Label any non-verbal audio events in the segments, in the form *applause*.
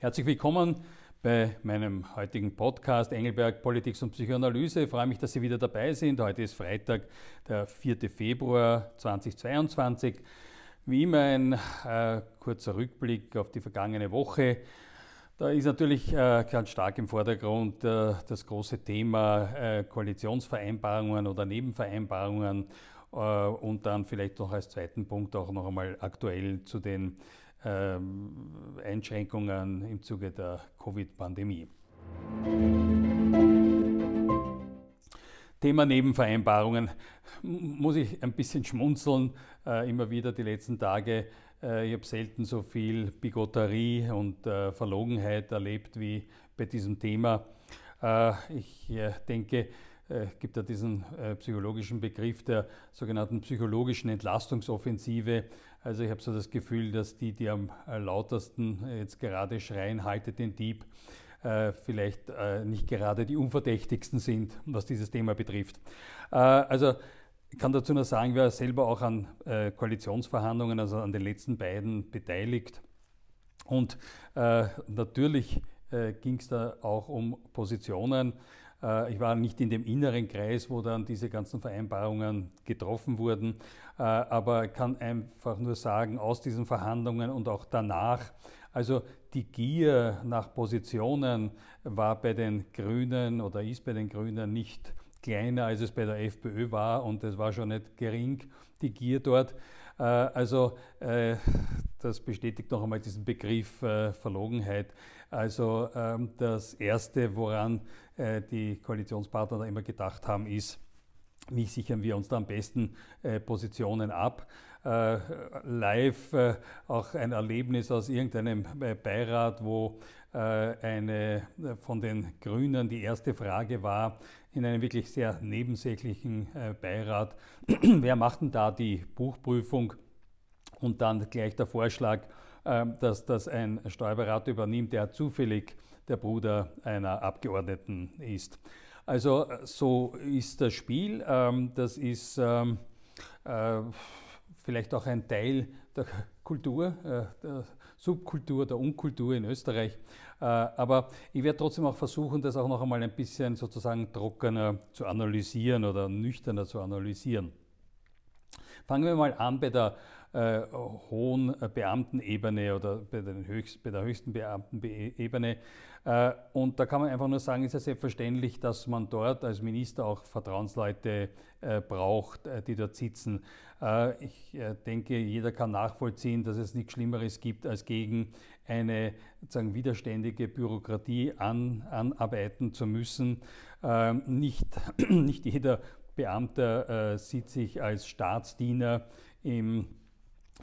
Herzlich willkommen bei meinem heutigen Podcast Engelberg Politik und Psychoanalyse. Ich freue mich, dass Sie wieder dabei sind. Heute ist Freitag, der 4. Februar 2022. Wie immer ein äh, kurzer Rückblick auf die vergangene Woche. Da ist natürlich äh, ganz stark im Vordergrund äh, das große Thema äh, Koalitionsvereinbarungen oder Nebenvereinbarungen und dann vielleicht noch als zweiten Punkt auch noch einmal aktuell zu den Einschränkungen im Zuge der Covid-Pandemie. Thema Nebenvereinbarungen muss ich ein bisschen schmunzeln, äh, immer wieder die letzten Tage. Äh, ich habe selten so viel Bigotterie und äh, Verlogenheit erlebt wie bei diesem Thema. Äh, ich äh, denke, äh, gibt ja diesen äh, psychologischen Begriff der sogenannten psychologischen Entlastungsoffensive. Also ich habe so das Gefühl, dass die, die am äh, lautesten jetzt gerade schreien, haltet den Dieb, vielleicht nicht gerade die unverdächtigsten sind, was dieses Thema betrifft. Also ich kann dazu nur sagen, wir selber auch an Koalitionsverhandlungen, also an den letzten beiden beteiligt. Und natürlich ging es da auch um Positionen. Äh, ich war nicht in dem inneren Kreis, wo dann diese ganzen Vereinbarungen getroffen wurden, äh, aber kann einfach nur sagen, aus diesen Verhandlungen und auch danach, also die Gier nach Positionen war bei den Grünen oder ist bei den Grünen nicht kleiner, als es bei der FPÖ war und es war schon nicht gering, die Gier dort. Äh, also das bestätigt noch einmal diesen Begriff Verlogenheit. Also ähm, das Erste, woran äh, die Koalitionspartner da immer gedacht haben, ist, wie sichern wir uns da am besten äh, Positionen ab? Äh, live äh, auch ein Erlebnis aus irgendeinem äh, Beirat, wo äh, eine von den Grünen die erste Frage war, in einem wirklich sehr nebensächlichen Beirat, *clears throat* wer macht denn da die Buchprüfung? Und dann gleich der Vorschlag, dass das ein Steuerberater übernimmt, der zufällig der Bruder einer Abgeordneten ist. Also so ist das Spiel. Ähm, das ist ähm, äh, vielleicht auch ein Teil der Kultur, äh, der Subkultur, der Unkultur in Österreich. Äh, aber ich werde trotzdem auch versuchen, das auch noch einmal ein bisschen sozusagen trockener zu analysieren oder nüchterner zu analysieren. Fangen wir mal an bei der äh, hohen Beamtenebene oder bei, höchst, bei der höchsten Beamtenebene. Äh, und da kann man einfach nur sagen, ist ja selbstverständlich, dass man dort als Minister auch Vertrauensleute äh, braucht, äh, die dort sitzen. Äh, ich äh, denke, jeder kann nachvollziehen, dass es nichts Schlimmeres gibt, als gegen eine sozusagen widerständige Bürokratie an, anarbeiten zu müssen. Ähm, nicht, *clears throat* nicht jeder Beamter sieht sich als Staatsdiener im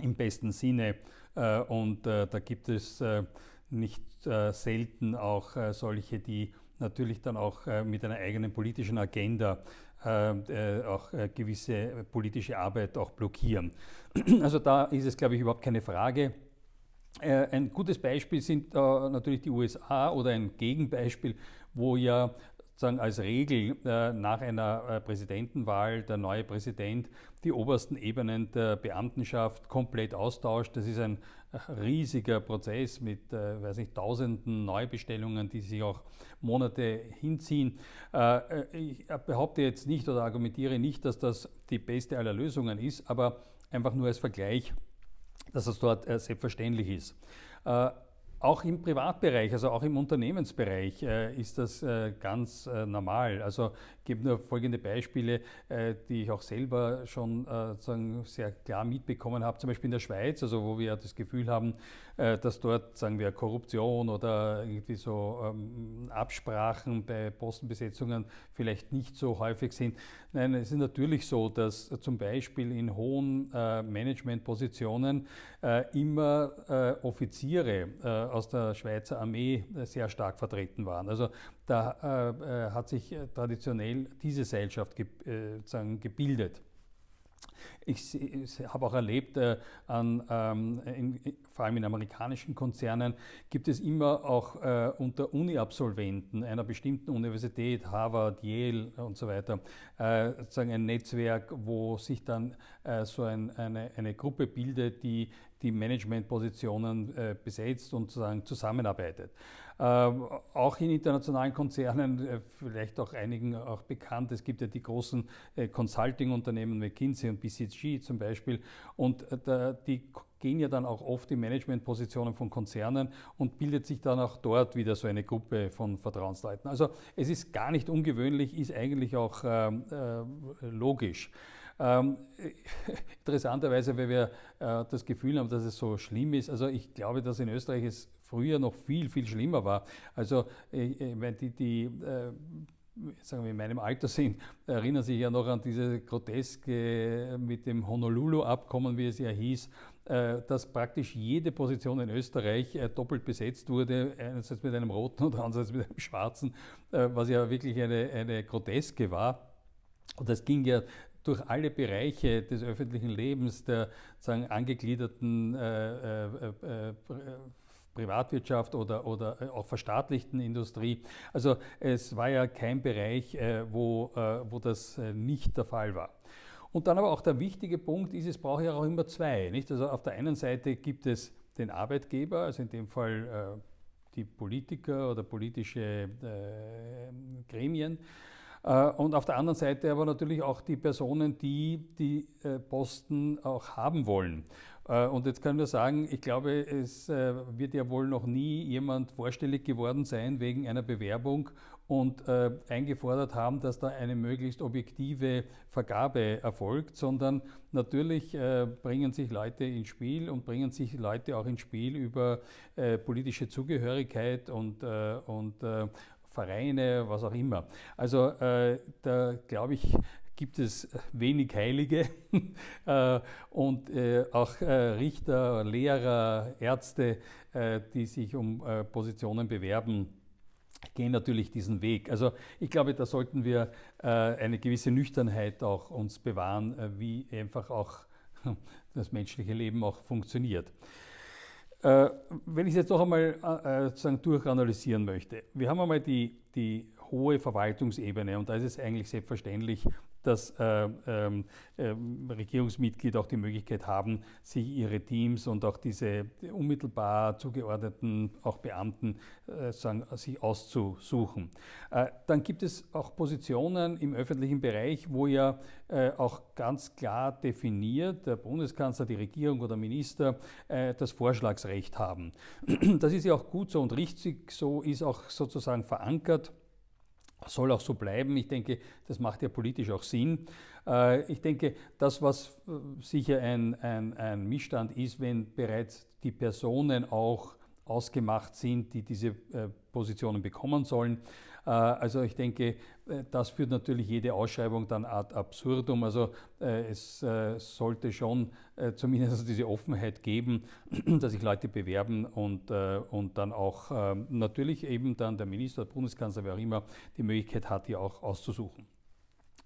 im besten Sinne. Äh, und äh, da gibt es äh, nicht selten auch solche, die natürlich dann auch mit einer eigenen politischen Agenda auch gewisse politische Arbeit auch blockieren. *clears throat* Also da ist es, glaube ich, überhaupt keine Frage. Ein gutes Beispiel sind natürlich die USA oder ein Gegenbeispiel, wo ja sozusagen als Regel äh, nach einer äh, Präsidentenwahl der neue Präsident die obersten Ebenen der Beamtenschaft komplett austauscht. Das ist ein äh, riesiger Prozess mit, weiß nicht, tausenden Neubestellungen, die sich auch Monate hinziehen. Ich behaupte jetzt nicht oder argumentiere nicht, dass das die beste aller Lösungen ist, aber einfach nur als Vergleich, dass es dort selbstverständlich ist. Auch im Privatbereich, also auch im Unternehmensbereich äh, ist das äh, ganz äh, normal. Also ich gebe nur folgende Beispiele, die ich auch selber schon sehr klar mitbekommen habe, zum Beispiel in der Schweiz, also wo wir das Gefühl haben, dass dort, sagen wir, Korruption oder irgendwie so ähm, Absprachen bei Postenbesetzungen vielleicht nicht so häufig sind. Nein, es ist natürlich so, dass zum Beispiel in hohen Managementpositionen immer Offiziere aus der Schweizer Armee äh, sehr stark vertreten waren. Also da äh, äh hat sich traditionell diese Seilschaft ge, äh, gebildet. Ich, ich habe auch erlebt, äh, an, ähm, in, vor allem in amerikanischen Konzernen gibt es immer auch äh, unter Uni-Absolventen einer bestimmten Universität, Harvard, Yale und so weiter, äh, sozusagen ein Netzwerk, wo sich dann äh, so ein, eine, eine Gruppe bildet, die die Managementpositionen äh, besetzt und sozusagen zusammenarbeitet. Ähm, auch in internationalen Konzernen, äh, vielleicht auch einigen auch bekannt, es gibt ja die großen äh, Consulting-Unternehmen, McKinsey und BCG zum Beispiel, und äh, die gehen ja dann auch oft in Managementpositionen von Konzernen und bildet sich dann auch dort wieder so eine Gruppe von Vertrauensleuten. Also es ist gar nicht ungewöhnlich, ist eigentlich auch ähm, äh, logisch. Ähm, *laughs* interessanterweise, weil wir äh, das Gefühl haben, dass es so schlimm ist. Also ich glaube, dass in Österreich es früher noch viel, viel schlimmer war. Also ich, ich meine, die, die äh, sagen wir in meinem Alter sind, erinnern sich ja noch an diese Groteske mit dem Honolulu-Abkommen, wie es ja hieß, äh, dass praktisch jede Position in Österreich äh, doppelt besetzt wurde, einerseits mit einem roten und andererseits mit einem schwarzen, äh, was ja wirklich eine, eine Groteske war. Und das ging ja durch alle Bereiche des öffentlichen Lebens der sagen, angegliederten äh, äh, äh, Privatwirtschaft oder, oder äh, auch verstaatlichten Industrie. Also es war ja kein Bereich, äh, wo, äh, wo das nicht der Fall war. Und dann aber auch der wichtige Punkt ist, es braucht ja auch immer zwei. Nicht? Also auf der einen Seite gibt es den Arbeitgeber, also in dem Fall die Politiker oder politische Gremien. Und auf der anderen Seite aber natürlich auch die Personen, die die Posten auch haben wollen. Äh, und jetzt ich nur sagen, ich glaube, es äh, wird ja wohl noch nie jemand vorstellig geworden sein wegen einer Bewerbung und äh, eingefordert haben, dass da eine möglichst objektive Vergabe erfolgt, sondern natürlich bringen sich Leute ins Spiel und bringen sich Leute auch ins Spiel über politische Zugehörigkeit und, und Vereine, was auch immer. Also da glaube ich, gibt es wenig Heilige *laughs* äh, und äh, auch äh, Richter, Lehrer, Ärzte, die sich um Positionen bewerben, gehen natürlich diesen Weg. Also ich glaube, da sollten wir eine gewisse Nüchternheit auch uns bewahren, wie einfach auch *laughs* das menschliche Leben auch funktioniert. Wenn ich es jetzt noch einmal sozusagen durchanalysieren möchte. Wir haben einmal die, die hohe Verwaltungsebene und da ist es eigentlich selbstverständlich, dass äh, ähm, äh, Regierungsmitglieder auch die Möglichkeit haben, sich ihre Teams und auch diese unmittelbar zugeordneten auch Beamten äh, sagen, sich auszusuchen. Äh, dann gibt es auch Positionen im öffentlichen Bereich, wo ja äh, auch ganz klar definiert der Bundeskanzler, die Regierung oder Minister äh, das Vorschlagsrecht haben. *clears throat* Das ist ja auch gut so und richtig so, ist auch sozusagen verankert soll auch so bleiben. Ich denke, das macht ja politisch auch Sinn. Äh, ich denke, das, was äh, sicher ein, ein, ein Missstand ist, wenn bereits die Personen auch ausgemacht sind, die diese äh, Positionen bekommen sollen. Also ich denke, das führt natürlich jede Ausschreibung dann ad absurdum. Also es sollte schon zumindest *laughs* diese Offenheit geben, *clears throat* dass sich Leute bewerben und, und dann auch ähm, natürlich eben dann der Minister, der Bundeskanzler, wer auch immer, die Möglichkeit hat, hier auch auszusuchen.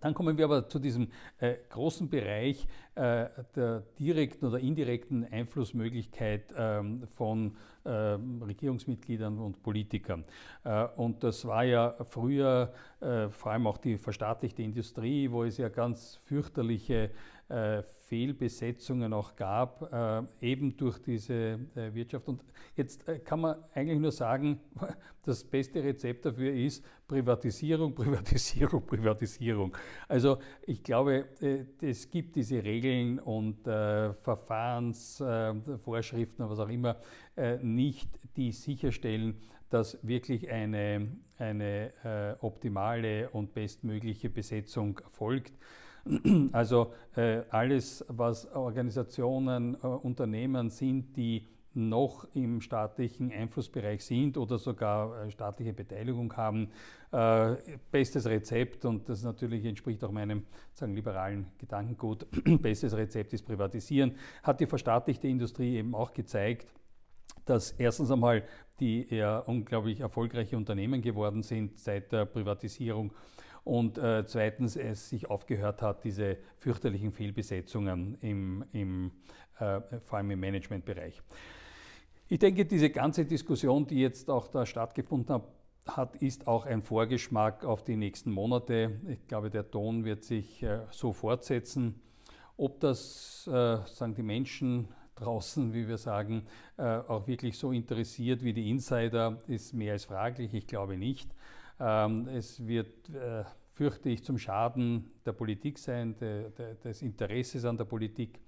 Dann kommen wir aber zu diesem äh, großen Bereich äh, der direkten oder indirekten Einflussmöglichkeit ähm, von äh, Regierungsmitgliedern und Politikern. Äh, und das war ja früher äh, vor allem auch die verstaatlichte Industrie, wo es ja ganz fürchterliche äh, Fehlbesetzungen auch gab, eben durch diese Wirtschaft. Und jetzt kann man eigentlich nur sagen, *laughs* das beste Rezept dafür ist Privatisierung, Privatisierung, *laughs* Privatisierung. Also ich glaube, es gibt diese Regeln und Verfahrensvorschriften, was auch immer, nicht, die sicherstellen, dass wirklich eine, eine optimale und bestmögliche Besetzung erfolgt. Also äh, alles, was Organisationen, äh, Unternehmen sind, die noch im staatlichen Einflussbereich sind oder sogar äh, staatliche Beteiligung haben. Äh, bestes Rezept, und das natürlich entspricht auch meinem sagen, liberalen Gedankengut, *clears throat* bestes Rezept ist Privatisieren, hat die verstaatlichte Industrie eben auch gezeigt, dass erstens einmal die eher unglaublich erfolgreiche Unternehmen geworden sind seit der Privatisierung und äh, zweitens es sich aufgehört hat, diese fürchterlichen Fehlbesetzungen im, im, äh, vor allem im Managementbereich. Ich denke, diese ganze Diskussion, die jetzt auch da stattgefunden hat, hat, ist auch ein Vorgeschmack auf die nächsten Monate. Ich glaube, der Ton wird sich äh, so fortsetzen. Ob das, äh, sagen die Menschen draußen, wie wir sagen, äh, auch wirklich so interessiert wie die Insider, ist mehr als fraglich. Ich glaube nicht. Ähm, es wird, fürchte ich, zum Schaden der Politik sein, des Interesses an der Politik.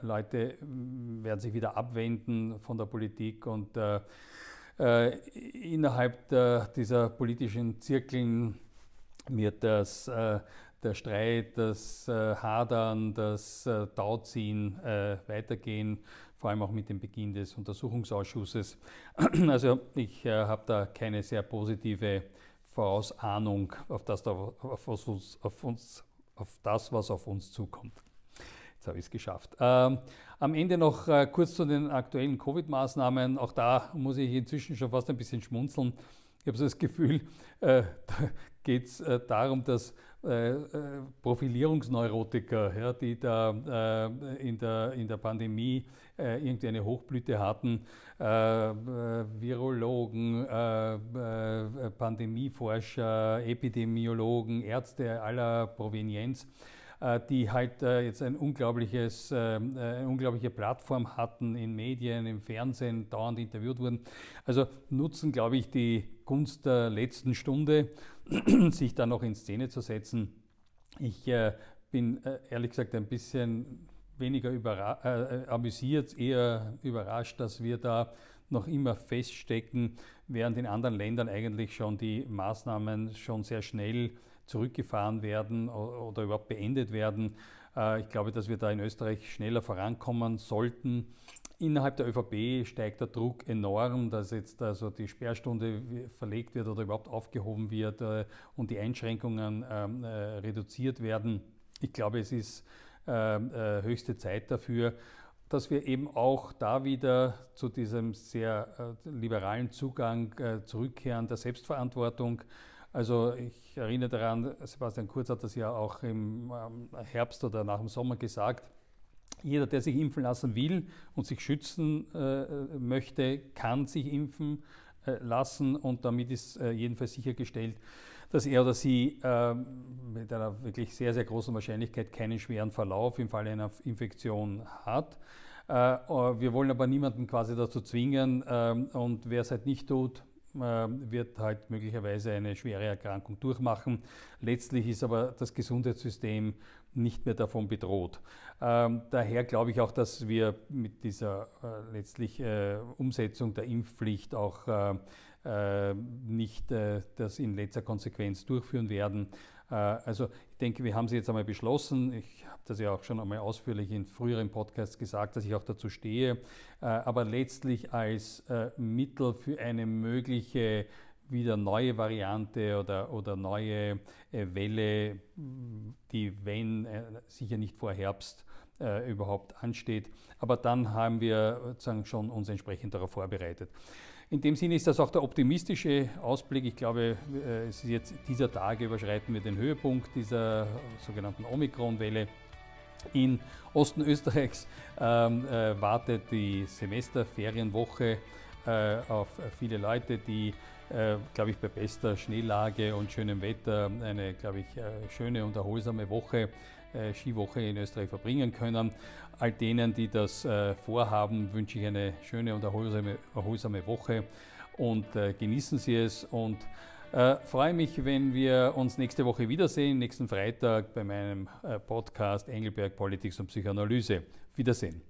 Leute werden sich wieder abwenden von der Politik und äh, innerhalb der, dieser politischen Zirkeln wird das, äh, der Streit, das äh, Hadern, das äh, Tauziehen äh, weitergehen, vor allem auch mit dem Beginn des Untersuchungsausschusses. *clears throat* Also ich äh, habe da keine sehr positive Vorausahnung auf das, auf, uns, auf, uns, auf das, was auf uns zukommt. Jetzt habe ich es geschafft. Ähm, am Ende noch äh, kurz zu den aktuellen Covid-Maßnahmen. Auch da muss ich inzwischen schon fast ein bisschen schmunzeln. Ich habe so das Gefühl, äh, *laughs* da geht es äh, darum, dass äh, äh, Profilierungsneurotiker, ja, die da äh, in, der, in der Pandemie irgendwie eine Hochblüte hatten, Virologen, Pandemieforscher, Epidemiologen, Ärzte aller Provenienz, äh, die halt äh, jetzt ein unglaubliches, äh, eine unglaubliche Plattform hatten in Medien, im Fernsehen, dauernd interviewt wurden. Also nutzen, glaube ich, die Gunst der letzten Stunde, *clears throat* sich da noch in Szene zu setzen. Ich bin ehrlich gesagt ein bisschen weniger äh, amüsiert, eher überrascht, dass wir da noch immer feststecken, während in anderen Ländern eigentlich schon die Maßnahmen schon sehr schnell zurückgefahren werden oder überhaupt beendet werden. Äh, ich glaube, dass wir da in Österreich schneller vorankommen sollten. Innerhalb der ÖVP steigt der Druck enorm, dass jetzt also die Sperrstunde verlegt wird oder überhaupt aufgehoben wird äh, und die Einschränkungen ähm, äh, reduziert werden. Ich glaube, es ist höchste Zeit dafür, dass wir eben auch da wieder zu diesem sehr liberalen Zugang zurückkehren der Selbstverantwortung. Also ich erinnere daran, Sebastian Kurz hat das ja auch im ähm, Herbst oder nach dem Sommer gesagt. Jeder, der sich impfen lassen will und sich schützen äh, möchte, kann sich impfen äh, lassen und damit ist äh, jedenfalls sichergestellt, dass er oder sie äh, mit einer wirklich sehr, sehr großen Wahrscheinlichkeit keinen schweren Verlauf im Falle einer Infektion hat. Äh, wir wollen aber niemanden quasi dazu zwingen ähm, und wer es halt nicht tut, ähm, wird halt möglicherweise eine schwere Erkrankung durchmachen. Letztlich ist aber das Gesundheitssystem nicht mehr davon bedroht. Ähm, daher glaube ich auch, dass wir mit dieser äh, letztlich äh, Umsetzung der Impfpflicht auch äh, äh nicht äh, das in letzter Konsequenz durchführen werden. Äh, also ich denke, wir haben sie jetzt einmal beschlossen. Ich habe das ja auch schon einmal ausführlich in früheren Podcasts gesagt, dass ich auch dazu stehe. Äh, aber letztlich als äh, Mittel für eine mögliche wieder neue Variante oder, oder neue Welle, die, wenn, sicher nicht vor Herbst überhaupt ansteht. Aber dann haben wir sozusagen schon uns entsprechend darauf vorbereitet. In dem Sinne ist das auch der optimistische Ausblick. Ich glaube, äh, es ist jetzt dieser Tage überschreiten wir den Höhepunkt dieser sogenannten Omikron-Welle. In Osten Österreichs ähm, äh, wartet die Semesterferienwoche äh, auf viele Leute, die, äh, glaube ich, bei bester Schneelage und schönem Wetter eine, glaube ich, äh, schöne und erholsame Woche Skiwoche in Österreich verbringen können. All denen, die das äh, vorhaben, wünsche ich eine schöne und erholsame, erholsame Woche und äh, genießen Sie es und äh, freue mich, wenn wir uns nächste Woche wiedersehen, nächsten Freitag bei meinem äh, Podcast Engelberg Politics und Psychoanalyse. Wiedersehen.